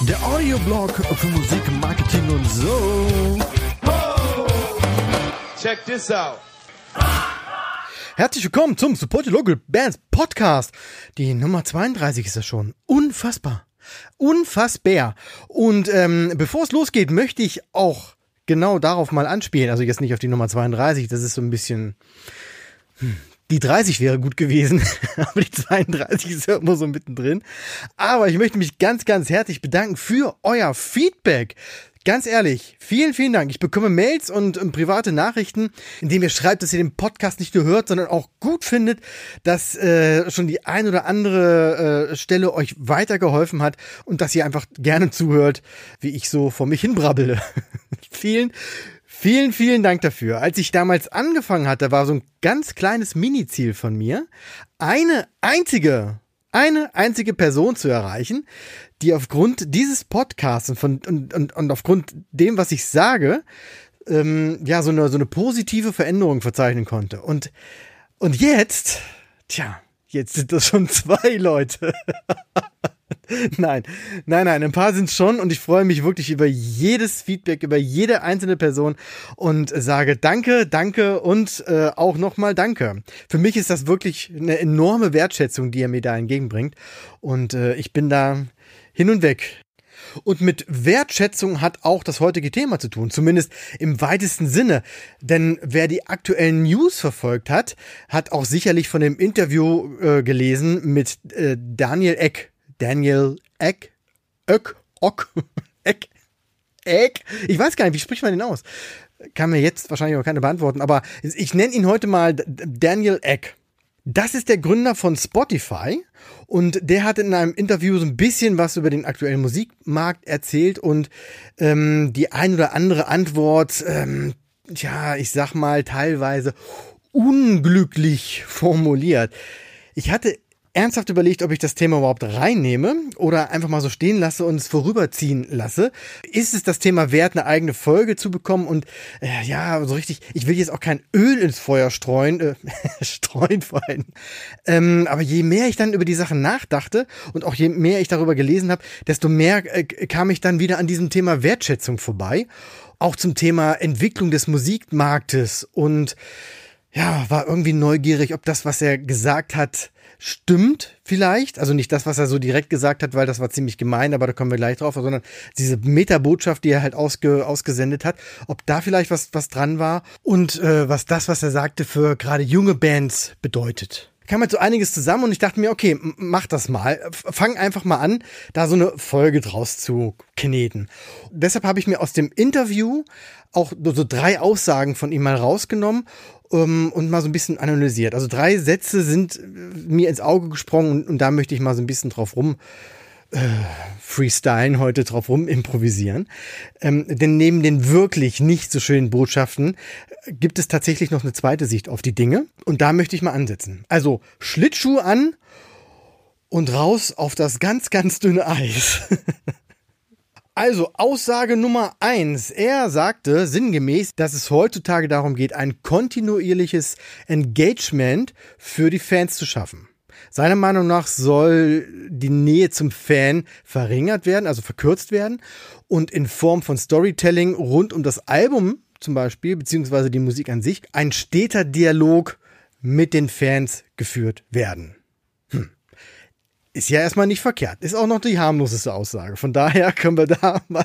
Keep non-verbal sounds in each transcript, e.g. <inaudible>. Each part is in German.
Der Audioblog für Musik, Marketing und so. Check this out. Herzlich willkommen zum Support Your Local Bands Podcast. Die Nummer 32 ist das schon. Unfassbar. Unfassbar. Und ähm, bevor es losgeht, möchte ich auch genau darauf mal anspielen. Also jetzt nicht auf die Nummer 32, das ist so ein bisschen. Hm, die 30 wäre gut gewesen, <laughs> aber die 32 ist ja immer so mittendrin. Aber ich möchte mich ganz, ganz herzlich bedanken für euer Feedback. Ganz ehrlich, vielen, vielen Dank. Ich bekomme Mails und, und private Nachrichten, in denen ihr schreibt, dass ihr den Podcast nicht nur hört, sondern auch gut findet, dass äh, schon die ein oder andere äh, Stelle euch weitergeholfen hat und dass ihr einfach gerne zuhört, wie ich so vor mich hinbrabbele. <laughs> vielen, Vielen, vielen Dank dafür. Als ich damals angefangen hatte, war so ein ganz kleines Mini-Ziel von mir, eine einzige, eine einzige Person zu erreichen, die aufgrund dieses Podcasts und, von, und, und, und aufgrund dem, was ich sage, ähm, ja, so eine, so eine positive Veränderung verzeichnen konnte. Und, und jetzt, tja, jetzt sind das schon <laughs> zwei Leute. <laughs> nein, nein, nein, ein paar sind schon und ich freue mich wirklich über jedes Feedback, über jede einzelne Person und sage danke, danke und äh, auch nochmal danke. Für mich ist das wirklich eine enorme Wertschätzung, die er mir da entgegenbringt und äh, ich bin da hin und weg. Und mit Wertschätzung hat auch das heutige Thema zu tun, zumindest im weitesten Sinne. Denn wer die aktuellen News verfolgt hat, hat auch sicherlich von dem Interview äh, gelesen mit äh, Daniel Eck. Daniel Eck, Öck, Ock, <laughs> Eck, Eck. Ich weiß gar nicht, wie spricht man den aus? Kann mir jetzt wahrscheinlich auch keine beantworten, aber ich nenne ihn heute mal Daniel Eck. Das ist der Gründer von Spotify und der hat in einem Interview so ein bisschen was über den aktuellen Musikmarkt erzählt und ähm, die ein oder andere Antwort, ähm, ja, ich sag mal teilweise unglücklich formuliert. Ich hatte ernsthaft überlegt, ob ich das Thema überhaupt reinnehme oder einfach mal so stehen lasse und es vorüberziehen lasse. Ist es das Thema wert, eine eigene Folge zu bekommen? Und äh, ja, so richtig, ich will jetzt auch kein Öl ins Feuer streuen, äh, <laughs> streuen vor allem. Ähm, aber je mehr ich dann über die Sache nachdachte und auch je mehr ich darüber gelesen habe, desto mehr äh, kam ich dann wieder an diesem Thema Wertschätzung vorbei. Auch zum Thema Entwicklung des Musikmarktes und ja, war irgendwie neugierig, ob das, was er gesagt hat, stimmt vielleicht. Also nicht das, was er so direkt gesagt hat, weil das war ziemlich gemein, aber da kommen wir gleich drauf, sondern diese Metabotschaft, die er halt ausge, ausgesendet hat, ob da vielleicht was, was dran war und äh, was das, was er sagte, für gerade junge Bands bedeutet kam halt so einiges zusammen und ich dachte mir, okay, mach das mal. Fang einfach mal an, da so eine Folge draus zu kneten. Deshalb habe ich mir aus dem Interview auch so drei Aussagen von ihm mal rausgenommen um, und mal so ein bisschen analysiert. Also drei Sätze sind mir ins Auge gesprungen und, und da möchte ich mal so ein bisschen drauf rum freestylen, heute drauf rum improvisieren. Ähm, denn neben den wirklich nicht so schönen Botschaften äh, gibt es tatsächlich noch eine zweite Sicht auf die Dinge und da möchte ich mal ansetzen. Also Schlittschuh an und raus auf das ganz, ganz dünne Eis. <laughs> Also Aussage Nummer eins. Er sagte sinngemäß, dass es heutzutage darum geht, ein kontinuierliches Engagement für die Fans zu schaffen. Seiner Meinung nach soll die Nähe zum Fan verringert werden, also verkürzt werden und in Form von Storytelling rund um das Album zum Beispiel, beziehungsweise die Musik an sich, ein steter Dialog mit den Fans geführt werden. Ist ja erstmal nicht verkehrt. Ist auch noch die harmloseste Aussage. Von daher <laughs> können wir da mal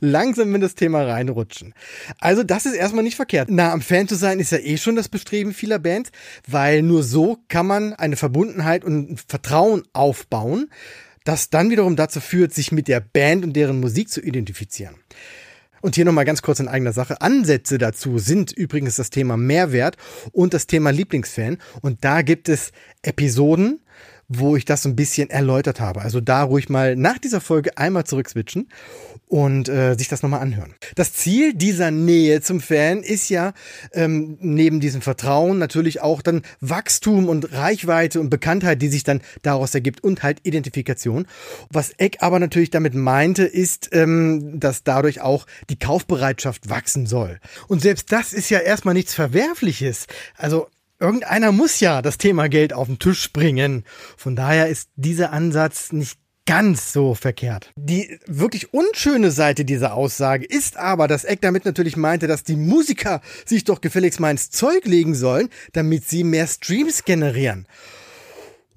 langsam in das Thema reinrutschen. Also das ist erstmal nicht verkehrt. Na, am Fan zu sein ist ja eh schon das Bestreben vieler Bands, weil nur so kann man eine Verbundenheit und Vertrauen aufbauen, das dann wiederum dazu führt, sich mit der Band und deren Musik zu identifizieren. Und hier nochmal ganz kurz in eigener Sache. Ansätze dazu sind übrigens das Thema Mehrwert und das Thema Lieblingsfan. Und da gibt es Episoden, wo ich das ein bisschen erläutert habe. Also da ruhig mal nach dieser Folge einmal zurückswitchen und äh, sich das nochmal anhören. Das Ziel dieser Nähe zum Fan ist ja ähm, neben diesem Vertrauen natürlich auch dann Wachstum und Reichweite und Bekanntheit, die sich dann daraus ergibt und halt Identifikation. Was Eck aber natürlich damit meinte, ist, ähm, dass dadurch auch die Kaufbereitschaft wachsen soll. Und selbst das ist ja erstmal nichts Verwerfliches. Also irgendeiner muss ja das Thema Geld auf den Tisch bringen. Von daher ist dieser Ansatz nicht ganz so verkehrt. Die wirklich unschöne Seite dieser Aussage ist aber, dass Eck damit natürlich meinte, dass die Musiker sich doch gefälligst mal ins Zeug legen sollen, damit sie mehr Streams generieren.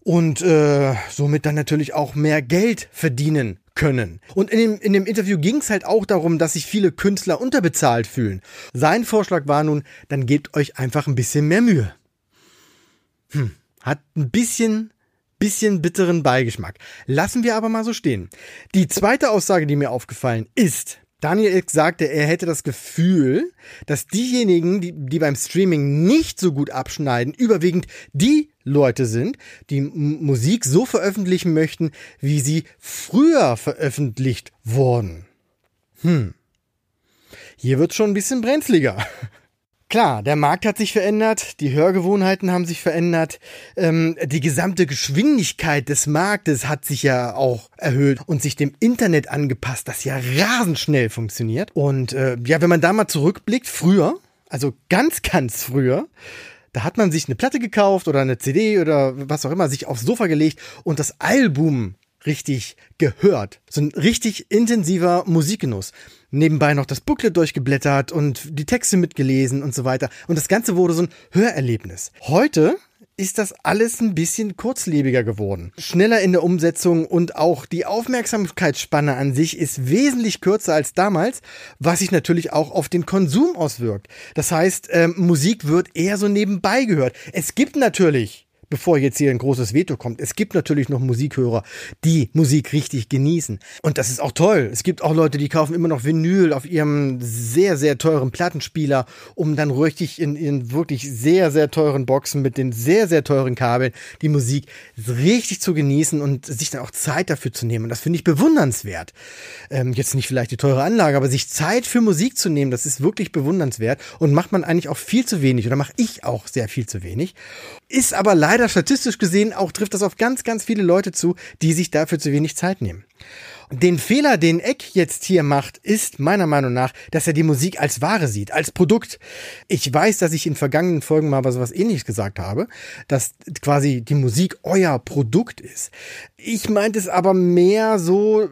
Und äh, somit dann natürlich auch mehr Geld verdienen können. Und in dem, in dem Interview ging es halt auch darum, dass sich viele Künstler unterbezahlt fühlen. Sein Vorschlag war nun, dann gebt euch einfach ein bisschen mehr Mühe. Hm, hat ein bisschen bisschen bitteren Beigeschmack. Lassen wir aber mal so stehen. Die zweite Aussage, die mir aufgefallen ist, Daniel Ilk sagte, er hätte das Gefühl, dass diejenigen, die, die beim Streaming nicht so gut abschneiden, überwiegend die Leute sind, die Musik so veröffentlichen möchten, wie sie früher veröffentlicht wurden. Hm. Hier wird schon ein bisschen brenzliger. Klar, der Markt hat sich verändert, die Hörgewohnheiten haben sich verändert, ähm, die gesamte Geschwindigkeit des Marktes hat sich ja auch erhöht und sich dem Internet angepasst, das ja rasend schnell funktioniert. Und äh, ja, wenn man da mal zurückblickt, früher, also ganz, ganz früher, da hat man sich eine Platte gekauft oder eine CD oder was auch immer, sich aufs Sofa gelegt und das Album richtig gehört. So ein richtig intensiver Musikgenuss nebenbei noch das Booklet durchgeblättert und die Texte mitgelesen und so weiter. Und das Ganze wurde so ein Hörerlebnis. Heute ist das alles ein bisschen kurzlebiger geworden. Schneller in der Umsetzung und auch die Aufmerksamkeitsspanne an sich ist wesentlich kürzer als damals, was sich natürlich auch auf den Konsum auswirkt. Das heißt, ähm, Musik wird eher so nebenbei gehört. Es gibt natürlich bevor jetzt hier ein großes Veto kommt. Es gibt natürlich noch Musikhörer, die Musik richtig genießen. Und das ist auch toll. Es gibt auch Leute, die kaufen immer noch Vinyl auf ihrem sehr, sehr teuren Plattenspieler, um dann richtig in, in wirklich sehr, sehr teuren Boxen mit den sehr, sehr teuren Kabeln die Musik richtig zu genießen und sich dann auch Zeit dafür zu nehmen. Und das finde ich bewundernswert. Ähm, jetzt nicht vielleicht die teure Anlage, aber sich Zeit für Musik zu nehmen, das ist wirklich bewundernswert und macht man eigentlich auch viel zu wenig oder mache ich auch sehr viel zu wenig. Ist aber leider statistisch gesehen auch trifft das auf ganz, ganz viele Leute zu, die sich dafür zu wenig Zeit nehmen. Den Fehler, den Eck jetzt hier macht, ist meiner Meinung nach, dass er die Musik als Ware sieht, als Produkt. Ich weiß, dass ich in vergangenen Folgen mal was, was ähnliches gesagt habe, dass quasi die Musik euer Produkt ist. Ich meinte es aber mehr so,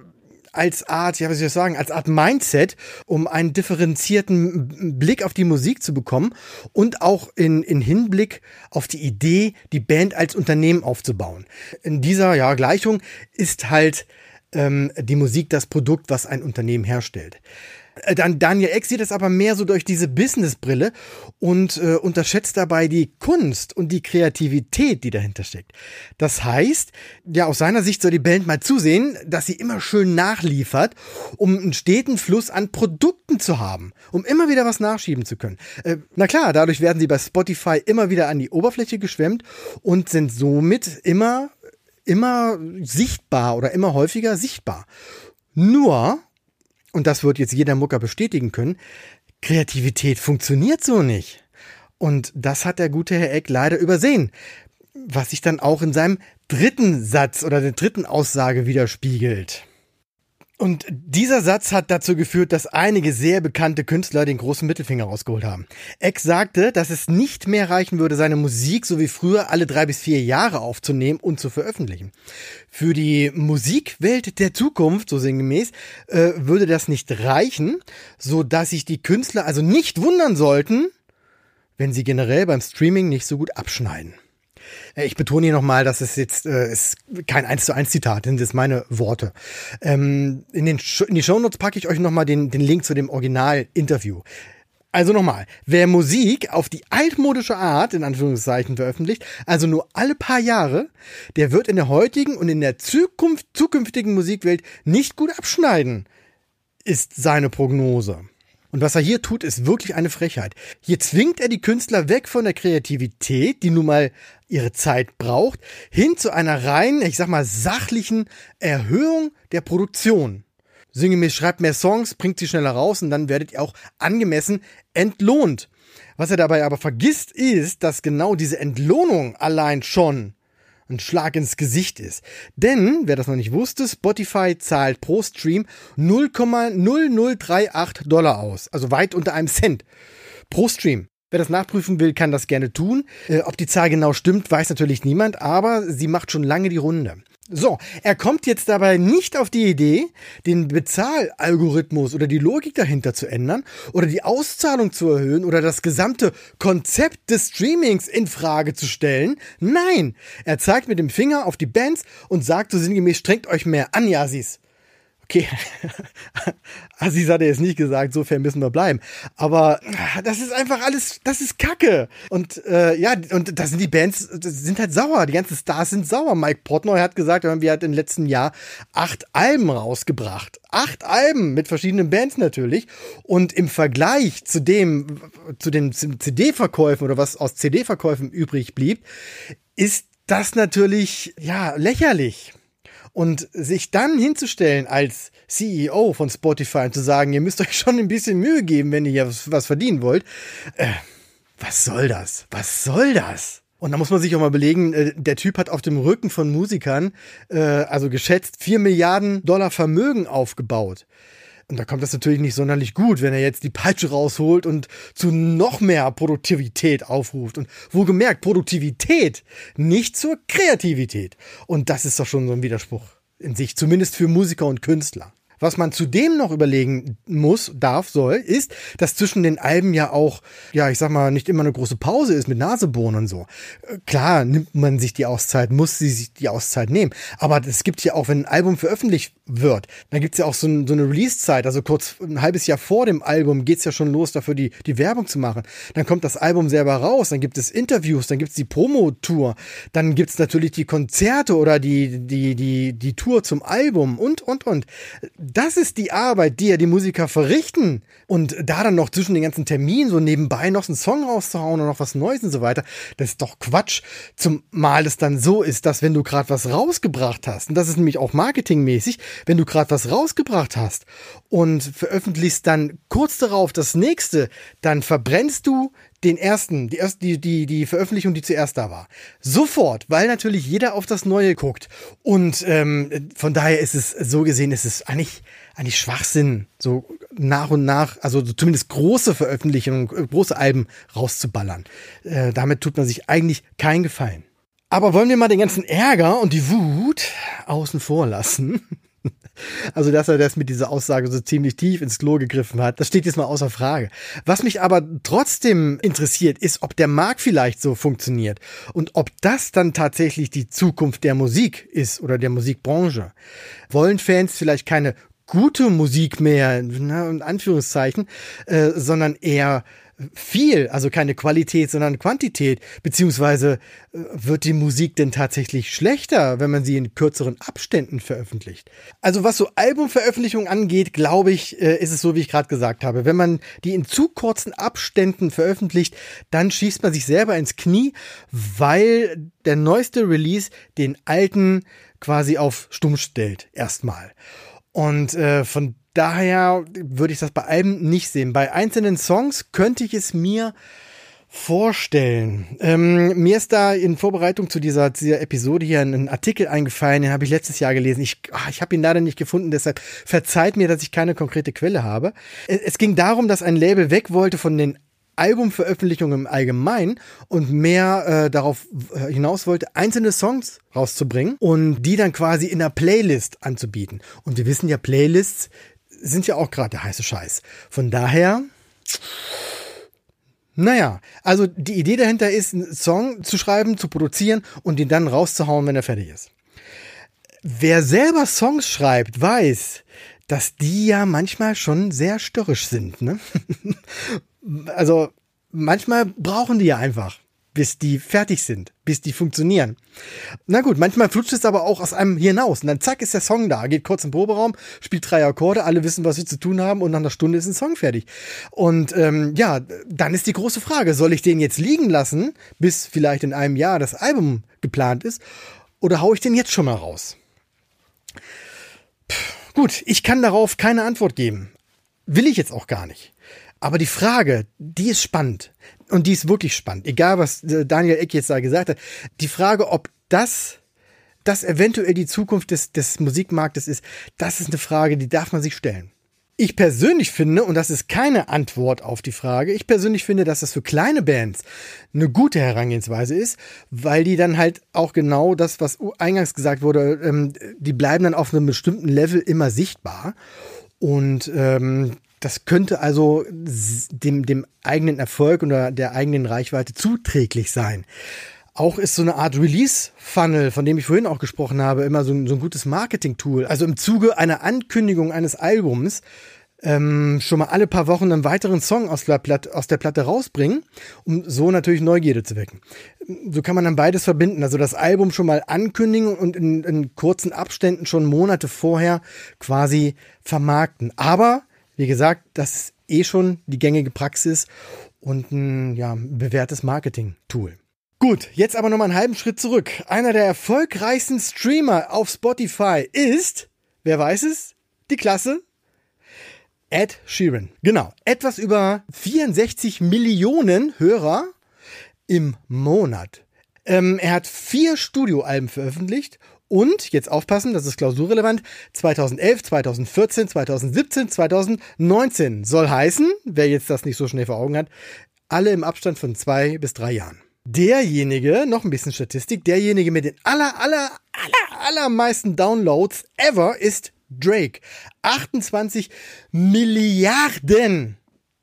als Art, ja, was soll ich sagen, als Art Mindset, um einen differenzierten Blick auf die Musik zu bekommen und auch in, in Hinblick auf die Idee, die Band als Unternehmen aufzubauen. In dieser ja, Gleichung ist halt ähm, die Musik das Produkt, was ein Unternehmen herstellt. Äh, dann Daniel Eck sieht es aber mehr so durch diese Businessbrille und äh, unterschätzt dabei die Kunst und die Kreativität, die dahinter steckt. Das heißt, ja, aus seiner Sicht soll die Band mal zusehen, dass sie immer schön nachliefert, um einen steten Fluss an Produkten zu haben, um immer wieder was nachschieben zu können. Äh, na klar, dadurch werden sie bei Spotify immer wieder an die Oberfläche geschwemmt und sind somit immer immer sichtbar oder immer häufiger sichtbar. Nur, und das wird jetzt jeder Mucker bestätigen können, Kreativität funktioniert so nicht. Und das hat der gute Herr Eck leider übersehen, was sich dann auch in seinem dritten Satz oder der dritten Aussage widerspiegelt. Und dieser Satz hat dazu geführt, dass einige sehr bekannte Künstler den großen Mittelfinger rausgeholt haben. Eck sagte, dass es nicht mehr reichen würde, seine Musik so wie früher alle drei bis vier Jahre aufzunehmen und zu veröffentlichen. Für die Musikwelt der Zukunft, so sinngemäß, äh, würde das nicht reichen, so dass sich die Künstler also nicht wundern sollten, wenn sie generell beim Streaming nicht so gut abschneiden. Äh, ich betone hier nochmal, dass es jetzt äh, ist kein 1 zu 1 Zitat, das sind meine Worte. Ähm, in, den in die Shownotes packe ich euch nochmal den, den Link zu dem Original-Interview. Also nochmal, wer Musik auf die altmodische Art, in Anführungszeichen, veröffentlicht, also nur alle paar Jahre, der wird in der heutigen und in der Zukunft, zukünftigen Musikwelt nicht gut abschneiden, ist seine Prognose. Und was er hier tut, ist wirklich eine Frechheit. Hier zwingt er die Künstler weg von der Kreativität, die nun mal ihre Zeit braucht, hin zu einer rein, ich sag mal, sachlichen Erhöhung der Produktion. Sinngemäß schreibt mehr Songs, bringt sie schneller raus und dann werdet ihr auch angemessen entlohnt. Was er dabei aber vergisst, ist, dass genau diese Entlohnung allein schon ein Schlag ins Gesicht ist. Denn, wer das noch nicht wusste, Spotify zahlt pro Stream 0,0038 Dollar aus. Also weit unter einem Cent pro Stream. Wer das nachprüfen will, kann das gerne tun. Äh, ob die Zahl genau stimmt, weiß natürlich niemand, aber sie macht schon lange die Runde. So, er kommt jetzt dabei nicht auf die Idee, den Bezahlalgorithmus oder die Logik dahinter zu ändern oder die Auszahlung zu erhöhen oder das gesamte Konzept des Streamings in Frage zu stellen. Nein, er zeigt mit dem Finger auf die Bands und sagt so sinngemäß, strengt euch mehr an, Yasis. Okay, <laughs> Aziz hat er jetzt nicht gesagt, so fair müssen wir bleiben. Aber das ist einfach alles, das ist Kacke. Und äh, ja, und da sind die Bands, sind halt sauer. Die ganzen Stars sind sauer. Mike Portnoy hat gesagt, wir hat im letzten Jahr acht Alben rausgebracht. Acht Alben mit verschiedenen Bands natürlich. Und im Vergleich zu dem, zu den CD-Verkäufen oder was aus CD-Verkäufen übrig blieb, ist das natürlich, ja, lächerlich. Und sich dann hinzustellen als CEO von Spotify und zu sagen, ihr müsst <laughs> euch schon ein bisschen Mühe geben, wenn ihr hier was, was verdienen wollt. Äh, was soll das? Was soll das? Und da muss man sich auch mal belegen, äh, der Typ hat auf dem Rücken von Musikern, äh, also geschätzt, vier Milliarden Dollar Vermögen aufgebaut. Und da kommt das natürlich nicht sonderlich gut, wenn er jetzt die Peitsche rausholt und zu noch mehr Produktivität aufruft. Und wo gemerkt, Produktivität, nicht zur Kreativität. Und das ist doch schon so ein Widerspruch in sich, zumindest für Musiker und Künstler. Was man zudem noch überlegen muss, darf, soll, ist, dass zwischen den Alben ja auch, ja, ich sag mal, nicht immer eine große Pause ist mit Nasebohren und so. Äh, klar nimmt man sich die Auszeit, muss sie sich die Auszeit nehmen. Aber es gibt ja auch, wenn ein Album veröffentlicht wird, dann gibt's ja auch so, ein, so eine Release-Zeit. Also kurz ein halbes Jahr vor dem Album geht's ja schon los, dafür die, die Werbung zu machen. Dann kommt das Album selber raus, dann gibt es Interviews, dann gibt's die Promo-Tour, dann gibt's natürlich die Konzerte oder die, die, die, die Tour zum Album und, und, und das ist die Arbeit, die ja die Musiker verrichten. Und da dann noch zwischen den ganzen Terminen so nebenbei noch einen Song rauszuhauen und noch was Neues und so weiter, das ist doch Quatsch. Zumal es dann so ist, dass wenn du gerade was rausgebracht hast, und das ist nämlich auch marketingmäßig, wenn du gerade was rausgebracht hast und veröffentlichst dann kurz darauf das nächste, dann verbrennst du den ersten, die, erste, die, die, die Veröffentlichung, die zuerst da war. Sofort, weil natürlich jeder auf das Neue guckt. Und ähm, von daher ist es so gesehen, ist es eigentlich, eigentlich Schwachsinn, so nach und nach, also zumindest große Veröffentlichungen, große Alben rauszuballern. Äh, damit tut man sich eigentlich keinen Gefallen. Aber wollen wir mal den ganzen Ärger und die Wut außen vor lassen? <laughs> Also, dass er das mit dieser Aussage so ziemlich tief ins Klo gegriffen hat, das steht jetzt mal außer Frage. Was mich aber trotzdem interessiert, ist, ob der Markt vielleicht so funktioniert und ob das dann tatsächlich die Zukunft der Musik ist oder der Musikbranche. Wollen Fans vielleicht keine gute Musik mehr, in Anführungszeichen, äh, sondern eher viel, also keine Qualität, sondern Quantität, beziehungsweise äh, wird die Musik denn tatsächlich schlechter, wenn man sie in kürzeren Abständen veröffentlicht? Also was so Albumveröffentlichungen angeht, glaube ich, äh, ist es so, wie ich gerade gesagt habe. Wenn man die in zu kurzen Abständen veröffentlicht, dann schießt man sich selber ins Knie, weil der neueste Release den alten quasi auf stumm stellt, erstmal. Und äh, von daher würde ich das bei Alben nicht sehen. Bei einzelnen Songs könnte ich es mir vorstellen. Ähm, mir ist da in Vorbereitung zu dieser, dieser Episode hier ein, Artikel eingefallen, den habe ich letztes Jahr gelesen. Ich, ach, ich habe ihn leider nicht gefunden, deshalb verzeiht mir, dass ich keine konkrete Quelle habe. Es, es ging darum, dass ein Label weg wollte von den Albumveröffentlichungen im Allgemeinen und mehr äh, darauf äh, hinaus wollte, einzelne Songs rauszubringen und die dann quasi in einer Playlist anzubieten. Und wir wissen ja, Playlists sind ja auch gerade der heiße Scheiß. Von daher, naja, also die Idee dahinter ist, einen Song zu schreiben, zu produzieren und ihn dann rauszuhauen, wenn er fertig ist. Wer selber Songs schreibt, weiß, dass die ja manchmal schon sehr störrisch sind. Ne? <laughs> also manchmal brauchen die ja einfach bis die fertig sind, bis die funktionieren. Na gut, manchmal flutscht es aber auch aus einem hinaus. Und dann zack ist der Song da, geht kurz im Proberaum, spielt drei Akkorde, alle wissen, was sie zu tun haben und nach einer Stunde ist ein Song fertig. Und ähm, ja, dann ist die große Frage, soll ich den jetzt liegen lassen, bis vielleicht in einem Jahr das Album geplant ist, oder hau ich den jetzt schon mal raus? Puh, gut, ich kann darauf keine Antwort geben. Will ich jetzt auch gar nicht. Aber die Frage, die ist spannend. Und die ist wirklich spannend. Egal, was äh, Daniel Eck jetzt da gesagt hat. Die Frage, ob das, das eventuell die Zukunft des, des Musikmarktes ist, das ist eine Frage, die darf man sich stellen. Ich persönlich finde, und das ist keine Antwort auf die Frage, ich persönlich finde, dass das für kleine Bands eine gute Herangehensweise ist, weil die dann halt auch genau das, was eingangs gesagt wurde, ähm, die bleiben dann auf einem bestimmten Level immer sichtbar. Und ähm, das könnte also dem, dem eigenen Erfolg oder der eigenen Reichweite zuträglich sein. Auch ist so eine Art Release-Funnel, von dem ich vorhin auch gesprochen habe, immer so ein, so ein gutes Marketing-Tool. Also im Zuge einer Ankündigung eines Albums ähm, schon mal alle paar Wochen einen weiteren Song aus der, Platte, aus der Platte rausbringen, um so natürlich Neugierde zu wecken. So kann man dann beides verbinden. Also das Album schon mal ankündigen und in, in kurzen Abständen schon Monate vorher quasi vermarkten. Aber wie gesagt, das ist eh schon die gängige Praxis und ein ja, bewährtes Marketing-Tool. Gut, jetzt aber nochmal einen halben Schritt zurück. Einer der erfolgreichsten Streamer auf Spotify ist, wer weiß es, die Klasse Ed Sheeran. Genau, etwas über 64 Millionen Hörer im Monat. Ähm, er hat vier Studioalben veröffentlicht und, jetzt aufpassen, das ist klausurrelevant, 2011, 2014, 2017, 2019 soll heißen, wer jetzt das nicht so schnell vor Augen hat, alle im Abstand von zwei bis drei Jahren. Derjenige, noch ein bisschen Statistik, derjenige mit den aller, aller, aller, allermeisten Downloads ever ist Drake. 28 Milliarden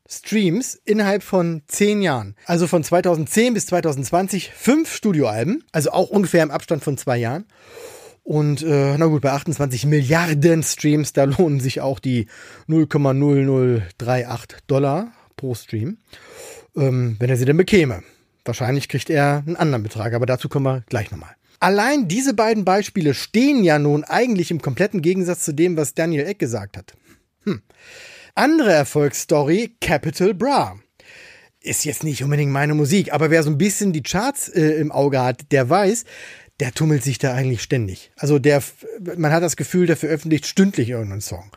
Streams innerhalb von zehn Jahren. Also von 2010 bis 2020 fünf Studioalben, also auch ungefähr im Abstand von zwei Jahren. Und äh, na gut, bei 28 Milliarden Streams, da lohnen sich auch die 0,0038 Dollar pro Stream, ähm, wenn er sie denn bekäme. Wahrscheinlich kriegt er einen anderen Betrag, aber dazu kommen wir gleich nochmal. Allein diese beiden Beispiele stehen ja nun eigentlich im kompletten Gegensatz zu dem, was Daniel Eck gesagt hat. Hm. Andere Erfolgsstory, Capital Bra. Ist jetzt nicht unbedingt meine Musik, aber wer so ein bisschen die Charts äh, im Auge hat, der weiß, der tummelt sich da eigentlich ständig. Also der, man hat das Gefühl, der veröffentlicht stündlich irgendeinen Song.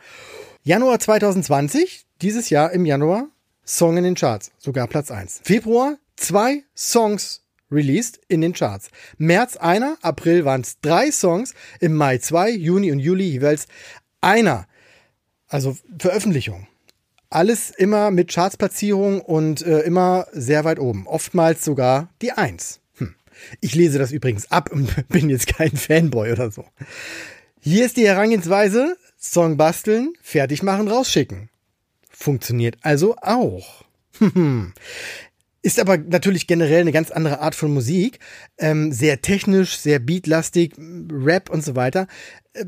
Januar 2020, dieses Jahr im Januar, Song in den Charts, sogar Platz 1. Februar, zwei Songs released in den Charts. März einer, April waren es drei Songs, im Mai zwei, Juni und Juli jeweils einer. Also Veröffentlichung. Alles immer mit Chartsplatzierung und äh, immer sehr weit oben. Oftmals sogar die Eins. Hm. Ich lese das übrigens ab und <laughs> bin jetzt kein Fanboy oder so. Hier ist die Herangehensweise: Song basteln, fertig machen, rausschicken. Funktioniert also auch. <laughs> Ist aber natürlich generell eine ganz andere Art von Musik. Ähm, sehr technisch, sehr beatlastig, Rap und so weiter. Äh,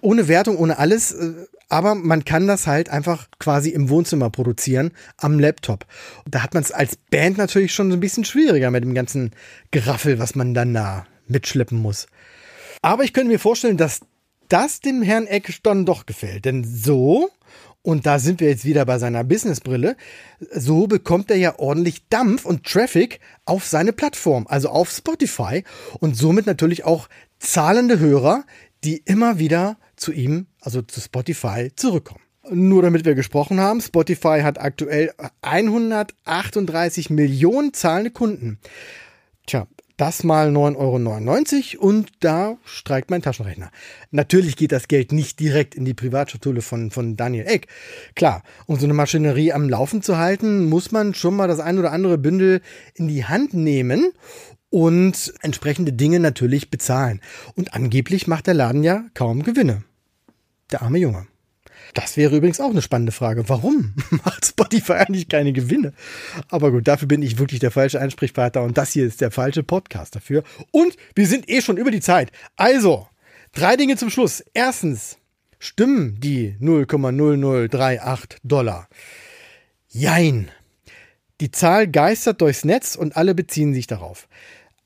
ohne Wertung, ohne alles. Äh, aber man kann das halt einfach quasi im Wohnzimmer produzieren, am Laptop. Da hat man es als Band natürlich schon so ein bisschen schwieriger mit dem ganzen Geraffel, was man dann da mitschleppen muss. Aber ich könnte mir vorstellen, dass das dem Herrn Eck dann doch gefällt. Denn so und da sind wir jetzt wieder bei seiner Businessbrille. So bekommt er ja ordentlich Dampf und Traffic auf seine Plattform, also auf Spotify und somit natürlich auch zahlende Hörer, die immer wieder zu ihm, also zu Spotify, zurückkommen. Nur damit wir gesprochen haben, Spotify hat aktuell 138 Millionen zahlende Kunden. Tja, das mal 9,99 Euro und da streikt mein Taschenrechner. Natürlich geht das Geld nicht direkt in die Privatschatulle von, von Daniel Eck. Klar, um so eine Maschinerie am Laufen zu halten, muss man schon mal das ein oder andere Bündel in die Hand nehmen und entsprechende Dinge natürlich bezahlen. Und angeblich macht der Laden ja kaum Gewinne. Der arme Junge. Das wäre übrigens auch eine spannende Frage. Warum <laughs> macht Spotify eigentlich keine Gewinne? Aber gut, dafür bin ich wirklich der falsche Ansprechpartner und das hier ist der falsche Podcast dafür. Und wir sind eh schon über die Zeit. Also, drei Dinge zum Schluss. Erstens, stimmen die 0,0038 Dollar? Jein. Die Zahl geistert durchs Netz und alle beziehen sich darauf.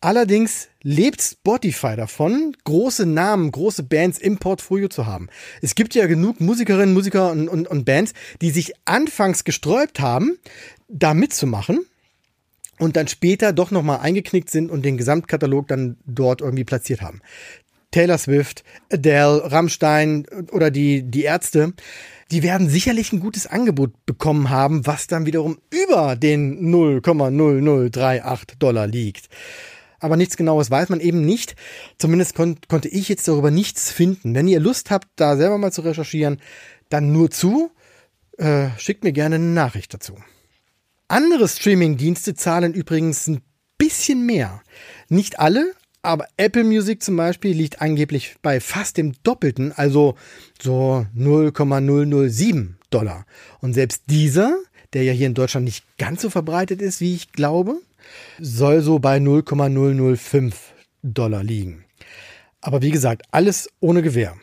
Allerdings lebt Spotify davon, große Namen, große Bands im Portfolio zu haben. Es gibt ja genug Musikerinnen, Musiker und, und, und Bands, die sich anfangs gesträubt haben, da mitzumachen und dann später doch nochmal eingeknickt sind und den Gesamtkatalog dann dort irgendwie platziert haben. Taylor Swift, Adele, Rammstein oder die, die Ärzte, die werden sicherlich ein gutes Angebot bekommen haben, was dann wiederum über den 0,0038 Dollar liegt aber nichts Genaues weiß man eben nicht. Zumindest kon konnte ich jetzt darüber nichts finden. Wenn ihr Lust habt, da selber mal zu recherchieren, dann nur zu. Äh, schickt mir gerne eine Nachricht dazu. Andere Streaming-Dienste zahlen übrigens ein bisschen mehr. Nicht alle, aber Apple Music zum Beispiel liegt angeblich bei fast dem Doppelten, also so 0,007 Dollar. Und selbst dieser, der ja hier in Deutschland nicht ganz so verbreitet ist, wie ich glaube, soll so bei 0,005 Dollar liegen. Aber wie gesagt, alles ohne Gewähr.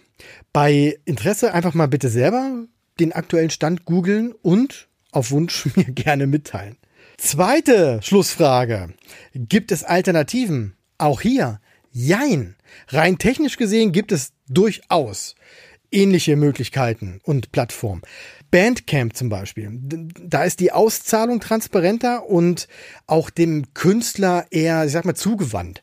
Bei Interesse einfach mal bitte selber den aktuellen Stand googeln und auf Wunsch <laughs> mir gerne mitteilen. Zweite Schlussfrage. Gibt es Alternativen? Auch hier, jein. Rein technisch gesehen gibt es durchaus ähnliche Möglichkeiten und Plattformen. Bandcamp zum Beispiel. Da ist die Auszahlung transparenter und auch dem Künstler eher, ich sag mal, zugewandt.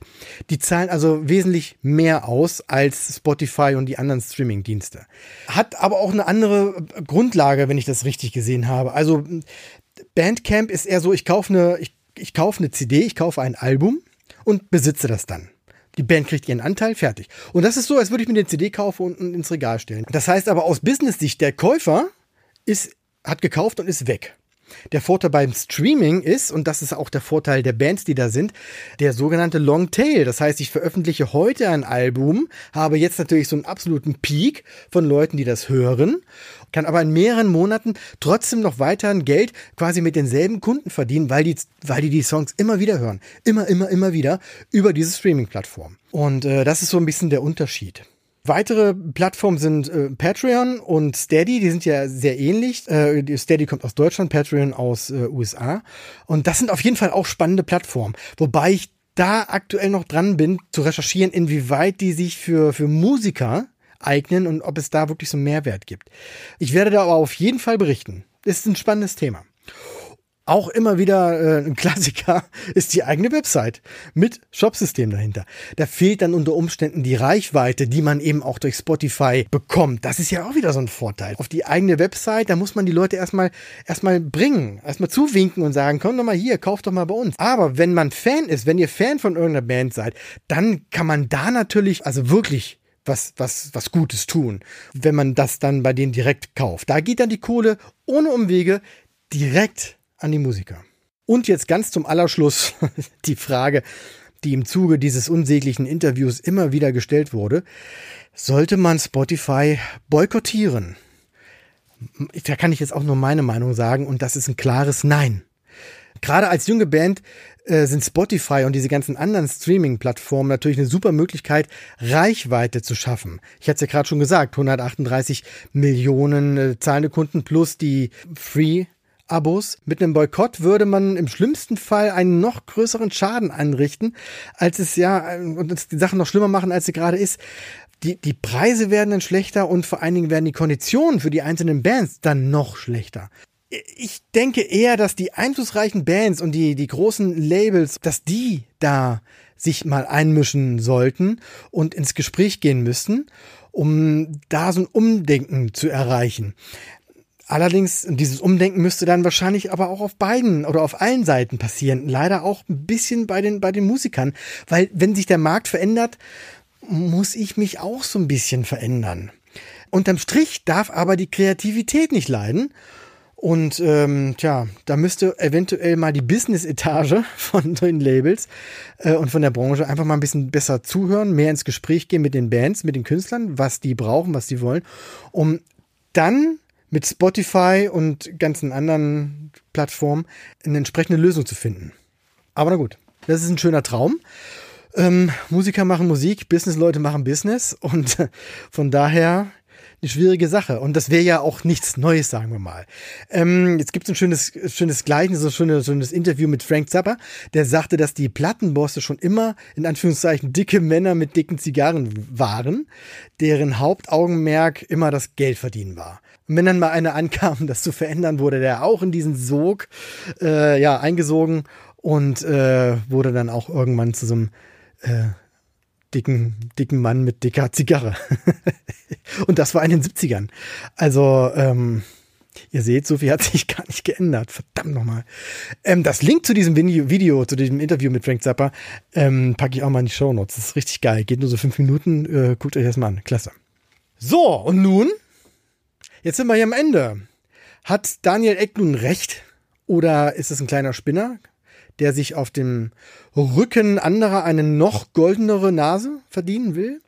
Die zahlen also wesentlich mehr aus als Spotify und die anderen Streaming-Dienste. Hat aber auch eine andere Grundlage, wenn ich das richtig gesehen habe. Also Bandcamp ist eher so, ich kaufe eine, ich, ich kaufe eine CD, ich kaufe ein Album und besitze das dann. Die Band kriegt ihren Anteil, fertig. Und das ist so, als würde ich mir eine CD kaufen und ins Regal stellen. Das heißt aber aus Business-Sicht, der Käufer ist, hat gekauft und ist weg. Der Vorteil beim Streaming ist, und das ist auch der Vorteil der Bands, die da sind, der sogenannte Long Tail. Das heißt, ich veröffentliche heute ein Album, habe jetzt natürlich so einen absoluten Peak von Leuten, die das hören, kann aber in mehreren Monaten trotzdem noch weiterhin Geld quasi mit denselben Kunden verdienen, weil die, weil die die Songs immer wieder hören. Immer, immer, immer wieder über diese Streaming-Plattform. Und äh, das ist so ein bisschen der Unterschied. Weitere Plattformen sind äh, Patreon und Steady, die sind ja sehr ähnlich. Äh, Steady kommt aus Deutschland, Patreon aus äh, USA. Und das sind auf jeden Fall auch spannende Plattformen. Wobei ich da aktuell noch dran bin, zu recherchieren, inwieweit die sich für, für Musiker eignen und ob es da wirklich so einen Mehrwert gibt. Ich werde da aber auf jeden Fall berichten. Ist ein spannendes Thema. Auch immer wieder äh, ein Klassiker <laughs> ist die eigene Website mit Shopsystem dahinter. Da fehlt dann unter Umständen die Reichweite, die man eben auch durch Spotify bekommt. Das ist ja auch wieder so ein Vorteil. Auf die eigene Website, da muss man die Leute erstmal erstmal bringen, erstmal zuwinken und sagen, komm doch mal hier, kauf doch mal bei uns. Aber wenn man Fan ist, wenn ihr Fan von irgendeiner Band seid, dann kann man da natürlich, also wirklich was, was, was Gutes tun, wenn man das dann bei denen direkt kauft. Da geht dann die Kohle ohne Umwege direkt an die Musiker. Und jetzt ganz zum Allerschluss <laughs> die Frage, die im Zuge dieses unsäglichen Interviews immer wieder gestellt wurde. Sollte man Spotify boykottieren? Da kann ich jetzt auch nur meine Meinung sagen und das ist ein klares Nein. Gerade als junge Band äh, sind Spotify und diese ganzen anderen Streaming-Plattformen natürlich eine super Möglichkeit, Reichweite zu schaffen. Ich hatte es ja gerade schon gesagt, 138 Millionen äh, zahlende Kunden plus die Free Abos. Mit einem Boykott würde man im schlimmsten Fall einen noch größeren Schaden anrichten, als es ja, und die Sache noch schlimmer machen, als sie gerade ist. Die, die Preise werden dann schlechter und vor allen Dingen werden die Konditionen für die einzelnen Bands dann noch schlechter. Ich denke eher, dass die einflussreichen Bands und die, die großen Labels, dass die da sich mal einmischen sollten und ins Gespräch gehen müssten, um da so ein Umdenken zu erreichen. Allerdings, dieses Umdenken müsste dann wahrscheinlich aber auch auf beiden oder auf allen Seiten passieren. Leider auch ein bisschen bei den, bei den Musikern. Weil wenn sich der Markt verändert, muss ich mich auch so ein bisschen verändern. Unterm Strich darf aber die Kreativität nicht leiden. Und ähm, tja, da müsste eventuell mal die Business-Etage <laughs> von den Labels äh, und von der Branche einfach mal ein bisschen besser zuhören, mehr ins Gespräch gehen mit den Bands, mit den Künstlern, was die brauchen, was die wollen, um dann mit Spotify und ganzen anderen Plattformen eine entsprechende Lösung zu finden. Aber na gut, das ist ein schöner Traum. Ähm, Musiker machen Musik, Businessleute machen Business und <laughs> von daher eine schwierige Sache. Und das wäre ja auch nichts Neues, sagen wir mal. Ähm, jetzt gibt es ein schönes, schönes Gleichnis, ein schönes, schönes Interview mit Frank Zappa, der sagte, dass die Plattenbosse schon immer, in Anführungszeichen, dicke Männer mit dicken Zigarren waren, deren Hauptaugenmerk immer das Geld verdienen war. Und wenn dann mal einer ankam, <laughs> das zu verändern, wurde der auch in diesen Sog äh, ja, eingesogen und äh, wurde dann auch irgendwann zu so einem äh, dicken, dicken Mann mit dicker Zigarre. <laughs> und das war in den 70ern. Also, ähm, ihr seht, so viel hat sich <laughs> gar nicht geändert. Verdammt nochmal. Ähm, das Link zu diesem Video, zu diesem Interview mit Frank Zappa, ähm, packe ich auch mal in die Show Notes. Das ist richtig geil. Geht nur so fünf Minuten. Äh, guckt euch das mal an. Klasse. So, und nun? Jetzt sind wir hier am Ende. Hat Daniel Eck nun recht? Oder ist es ein kleiner Spinner? der sich auf dem Rücken anderer eine noch goldenere Nase verdienen will?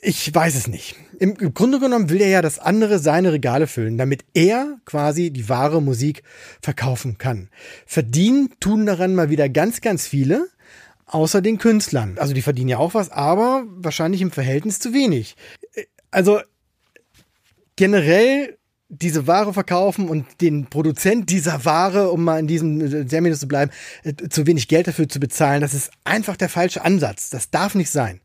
Ich weiß es nicht. Im, Grunde genommen will er ja, dass andere seine Regale füllen, damit er quasi die wahre Musik verkaufen kann. Verdienen tun daran mal wieder ganz, ganz viele, außer den Künstlern. Also die verdienen ja auch was, aber wahrscheinlich im Verhältnis zu wenig. Also generell diese Ware verkaufen und den Produzent dieser Ware, um mal in diesem Terminus zu bleiben, äh, zu wenig Geld dafür zu bezahlen, das ist einfach der falsche Ansatz. Das darf nicht sein.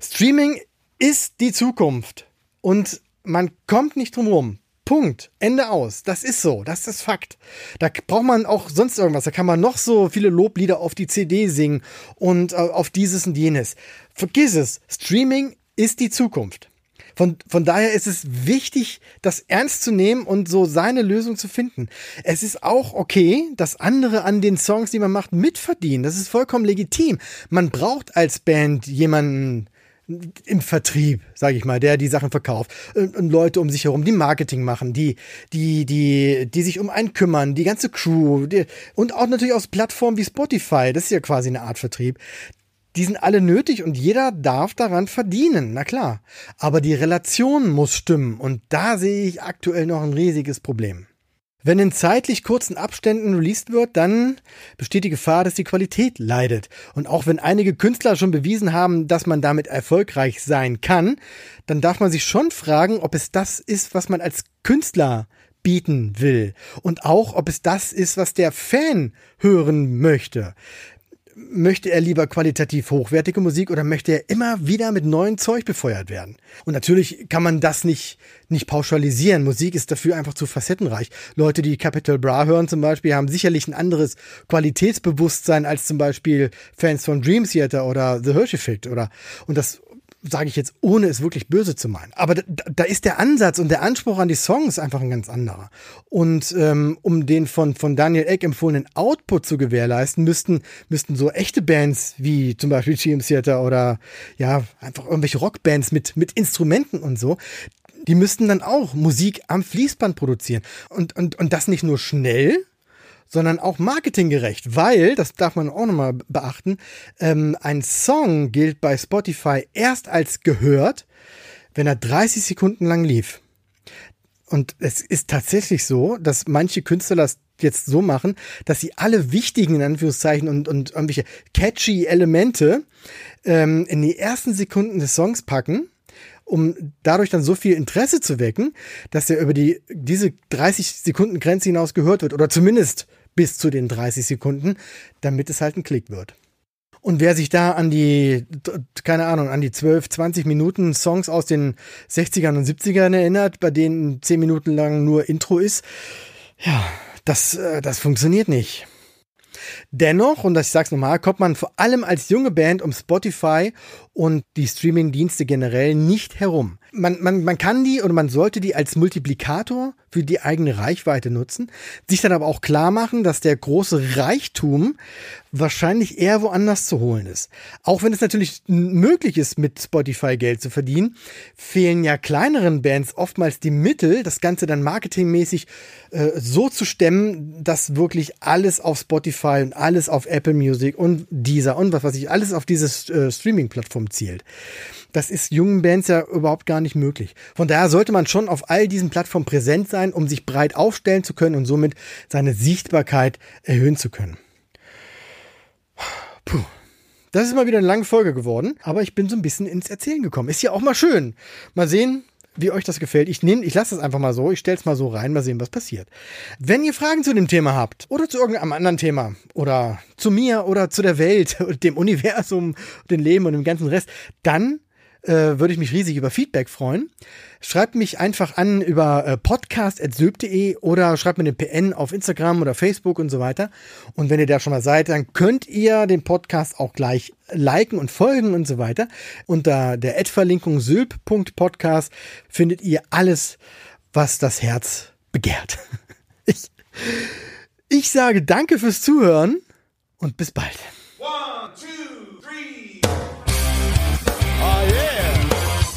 Streaming ist die Zukunft und man kommt nicht drum rum. Punkt. Ende aus. Das ist so. Das ist Fakt. Da braucht man auch sonst irgendwas. Da kann man noch so viele Loblieder auf die CD singen und äh, auf dieses und jenes. Vergiss es. Streaming ist die Zukunft. Von, von daher ist es wichtig, das ernst zu nehmen und so seine Lösung zu finden. Es ist auch okay, dass andere an den Songs, die man macht, mitverdienen. Das ist vollkommen legitim. Man braucht als Band jemanden, im Vertrieb, sage ich mal, der die Sachen verkauft und, und, Leute um sich herum, die Marketing machen, die die die die sich um einen kümmern, die ganze Crew die, und auch natürlich aus Plattformen wie Spotify, das ist ja quasi eine Art Vertrieb die sind alle nötig und jeder darf daran verdienen, na klar. Aber die Relation muss stimmen und da sehe ich aktuell noch ein riesiges Problem. Wenn in zeitlich kurzen Abständen released wird, dann besteht die Gefahr, dass die Qualität leidet. Und auch wenn einige Künstler schon bewiesen haben, dass man damit erfolgreich sein kann, dann darf man sich schon fragen, ob es das ist, was man als Künstler bieten will. Und auch, ob es das ist, was der Fan hören möchte möchte er lieber qualitativ hochwertige Musik oder möchte er immer wieder mit neuem Zeug befeuert werden? Und natürlich kann man das nicht, nicht pauschalisieren. Musik ist dafür einfach zu facettenreich. Leute, die Capital Bra hören zum Beispiel, haben sicherlich ein anderes Qualitätsbewusstsein als zum Beispiel Fans von Dream Theater oder The Hershey Effect oder, und das sage ich jetzt, ohne es wirklich böse zu meinen. Aber da, da, ist der Ansatz und der Anspruch an die Songs einfach ein ganz anderer. Und ähm, um den von, von Daniel Eck empfohlenen Output zu gewährleisten, müssten, müssten so echte Bands wie zum Beispiel GM Theater oder ja, einfach irgendwelche Rockbands mit, mit Instrumenten und so, die müssten dann auch Musik am Fließband produzieren. Und, und, und das nicht nur schnell, sondern auch marketinggerecht, weil, das darf man auch nochmal beachten, ähm, ein Song gilt bei Spotify erst als gehört, wenn er 30 Sekunden lang lief. Und es ist tatsächlich so, dass manche Künstler das jetzt so machen, dass sie alle wichtigen, in Anführungszeichen, und, und irgendwelche catchy Elemente ähm, in die ersten Sekunden des Songs packen um dadurch dann so viel Interesse zu wecken, dass er über die, diese 30 Sekunden Grenze hinaus gehört wird oder zumindest bis zu den 30 Sekunden, damit es halt ein Klick wird. Und wer sich da an die, keine Ahnung, an die 12, 20 Minuten Songs aus den 60ern und 70ern erinnert, bei denen 10 Minuten lang nur Intro ist, ja, das, äh, das funktioniert nicht. Dennoch, und ich sag's nochmal, kommt man vor allem als junge Band um Spotify und die Streaming-Dienste generell nicht herum. Man, man, man kann die oder man sollte die als Multiplikator für die eigene Reichweite nutzen, sich dann aber auch klar machen, dass der große Reichtum wahrscheinlich eher woanders zu holen ist. Auch wenn es natürlich möglich ist, mit Spotify Geld zu verdienen, fehlen ja kleineren Bands oftmals die Mittel, das Ganze dann marketingmäßig äh, so zu stemmen, dass wirklich alles auf Spotify und alles auf Apple Music und dieser und was weiß ich, alles auf diese äh, Streaming-Plattform zielt. Das ist jungen Bands ja überhaupt gar nicht möglich. Von daher sollte man schon auf all diesen Plattformen präsent sein, um sich breit aufstellen zu können und somit seine Sichtbarkeit erhöhen zu können. Puh. Das ist mal wieder eine lange Folge geworden, aber ich bin so ein bisschen ins Erzählen gekommen. Ist ja auch mal schön. Mal sehen, wie euch das gefällt. Ich nehme, ich lasse es einfach mal so, ich stelle es mal so rein, mal sehen, was passiert. Wenn ihr Fragen zu dem Thema habt oder zu irgendeinem anderen Thema oder zu mir oder zu der Welt, <laughs> dem Universum, dem Leben und dem ganzen Rest, dann äh, würde ich mich riesig über Feedback freuen. Schreibt mich einfach an über äh, podcast.sylp.de oder schreibt mir eine PN auf Instagram oder Facebook und so weiter. Und wenn ihr da schon mal seid, dann könnt ihr den Podcast auch gleich liken und folgen und so weiter. Unter der Ad-Verlinkung sylp.podcast findet ihr alles, was das Herz begehrt. <laughs> Ich, ich sage danke fürs Zuhören und bis bald. One, two,